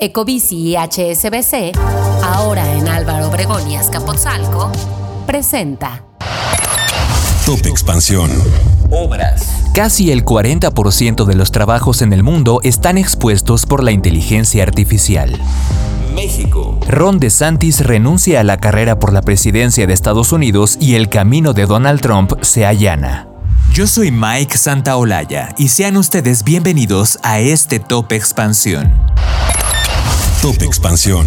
Ecobici y HSBC, ahora en Álvaro Obregón y Azcapotzalco, presenta Top Expansión. Obras. Casi el 40% de los trabajos en el mundo están expuestos por la inteligencia artificial. México. Ron DeSantis renuncia a la carrera por la presidencia de Estados Unidos y el camino de Donald Trump se allana. Yo soy Mike Santaolalla y sean ustedes bienvenidos a este Top Expansión. Top Expansión.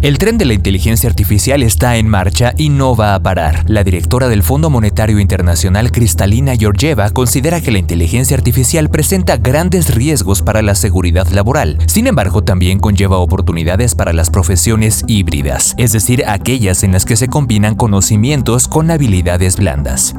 El tren de la inteligencia artificial está en marcha y no va a parar. La directora del Fondo Monetario Internacional, Cristalina Georgieva, considera que la inteligencia artificial presenta grandes riesgos para la seguridad laboral. Sin embargo, también conlleva oportunidades para las profesiones híbridas, es decir, aquellas en las que se combinan conocimientos con habilidades blandas.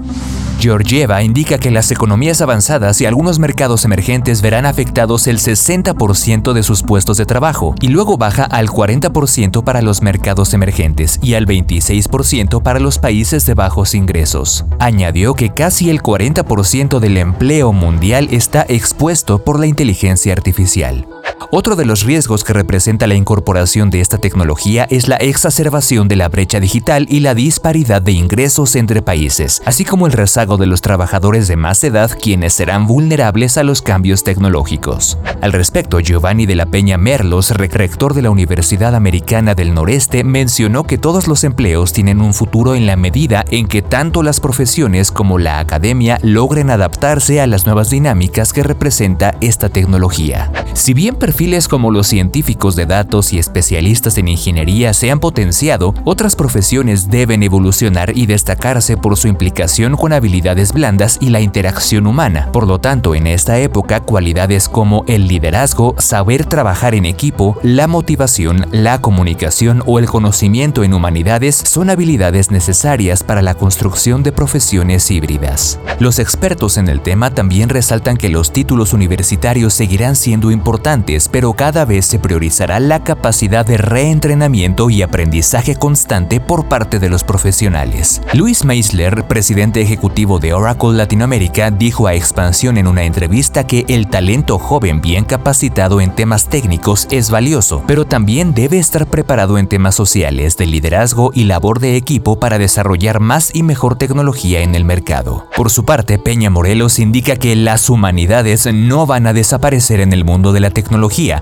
Georgieva indica que las economías avanzadas y algunos mercados emergentes verán afectados el 60% de sus puestos de trabajo y luego baja al 40% para los mercados emergentes y al 26% para los países de bajos ingresos. Añadió que casi el 40% del empleo mundial está expuesto por la inteligencia artificial. Otro de los riesgos que representa la incorporación de esta tecnología es la exacerbación de la brecha digital y la disparidad de ingresos entre países, así como el rezago de los trabajadores de más edad quienes serán vulnerables a los cambios tecnológicos. Al respecto, Giovanni de la Peña Merlos, rector de la Universidad Americana del Noreste, mencionó que todos los empleos tienen un futuro en la medida en que tanto las profesiones como la academia logren adaptarse a las nuevas dinámicas que representa esta tecnología. Si bien perfiles como los científicos de datos y especialistas en ingeniería se han potenciado, otras profesiones deben evolucionar y destacarse por su implicación con habilidades blandas y la interacción humana. Por lo tanto, en esta época, cualidades como el liderazgo, saber trabajar en equipo, la motivación, la comunicación o el conocimiento en humanidades son habilidades necesarias para la construcción de profesiones híbridas. Los expertos en el tema también resaltan que los títulos universitarios seguirán siendo importantes pero cada vez se priorizará la capacidad de reentrenamiento y aprendizaje constante por parte de los profesionales. Luis Meisler, presidente ejecutivo de Oracle Latinoamérica, dijo a Expansión en una entrevista que el talento joven bien capacitado en temas técnicos es valioso, pero también debe estar preparado en temas sociales, de liderazgo y labor de equipo para desarrollar más y mejor tecnología en el mercado. Por su parte, Peña Morelos indica que las humanidades no van a desaparecer en el mundo de la tecnología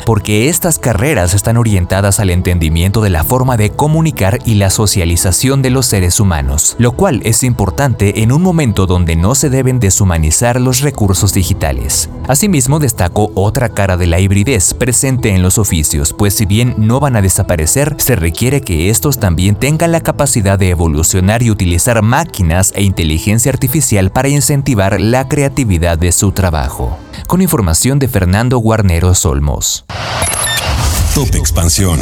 porque estas carreras están orientadas al entendimiento de la forma de comunicar y la socialización de los seres humanos, lo cual es importante en un momento donde no se deben deshumanizar los recursos digitales. Asimismo, destacó otra cara de la hibridez presente en los oficios, pues si bien no van a desaparecer, se requiere que estos también tengan la capacidad de evolucionar y utilizar máquinas e inteligencia artificial para incentivar la creatividad de su trabajo con información de Fernando Guarnero Solmos. Top Expansión.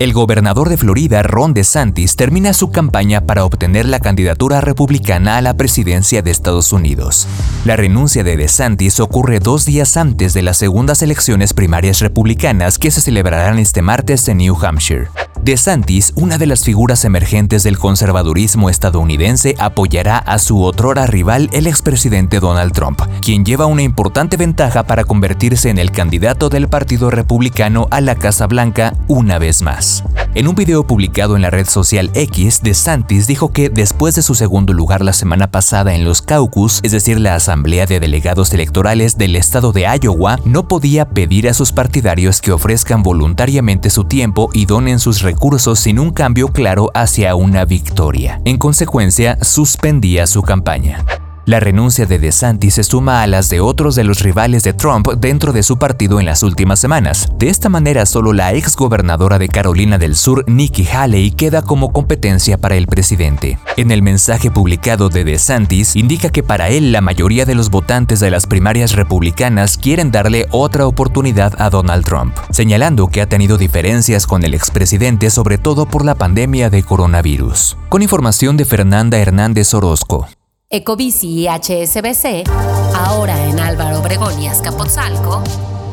El gobernador de Florida, Ron DeSantis, termina su campaña para obtener la candidatura republicana a la presidencia de Estados Unidos. La renuncia de DeSantis ocurre dos días antes de las segundas elecciones primarias republicanas que se celebrarán este martes en New Hampshire. DeSantis, una de las figuras emergentes del conservadurismo estadounidense, apoyará a su otrora rival, el expresidente Donald Trump, quien lleva una importante ventaja para convertirse en el candidato del Partido Republicano a la Casa Blanca una vez más. En un video publicado en la red social X, DeSantis dijo que después de su segundo lugar la semana pasada en los caucus, es decir, la Asamblea de Delegados Electorales del estado de Iowa, no podía pedir a sus partidarios que ofrezcan voluntariamente su tiempo y donen sus recursos sin un cambio claro hacia una victoria. En consecuencia, suspendía su campaña. La renuncia de DeSantis se suma a las de otros de los rivales de Trump dentro de su partido en las últimas semanas. De esta manera, solo la ex gobernadora de Carolina del Sur, Nikki Haley, queda como competencia para el presidente. En el mensaje publicado de DeSantis, indica que para él la mayoría de los votantes de las primarias republicanas quieren darle otra oportunidad a Donald Trump, señalando que ha tenido diferencias con el expresidente sobre todo por la pandemia de coronavirus. Con información de Fernanda Hernández Orozco. Ecobici y HSBC, ahora en Álvaro Obregón y Azcapotzalco,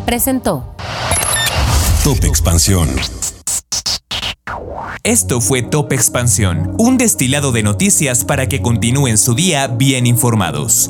presentó Top Expansión. Esto fue Top Expansión, un destilado de noticias para que continúen su día bien informados.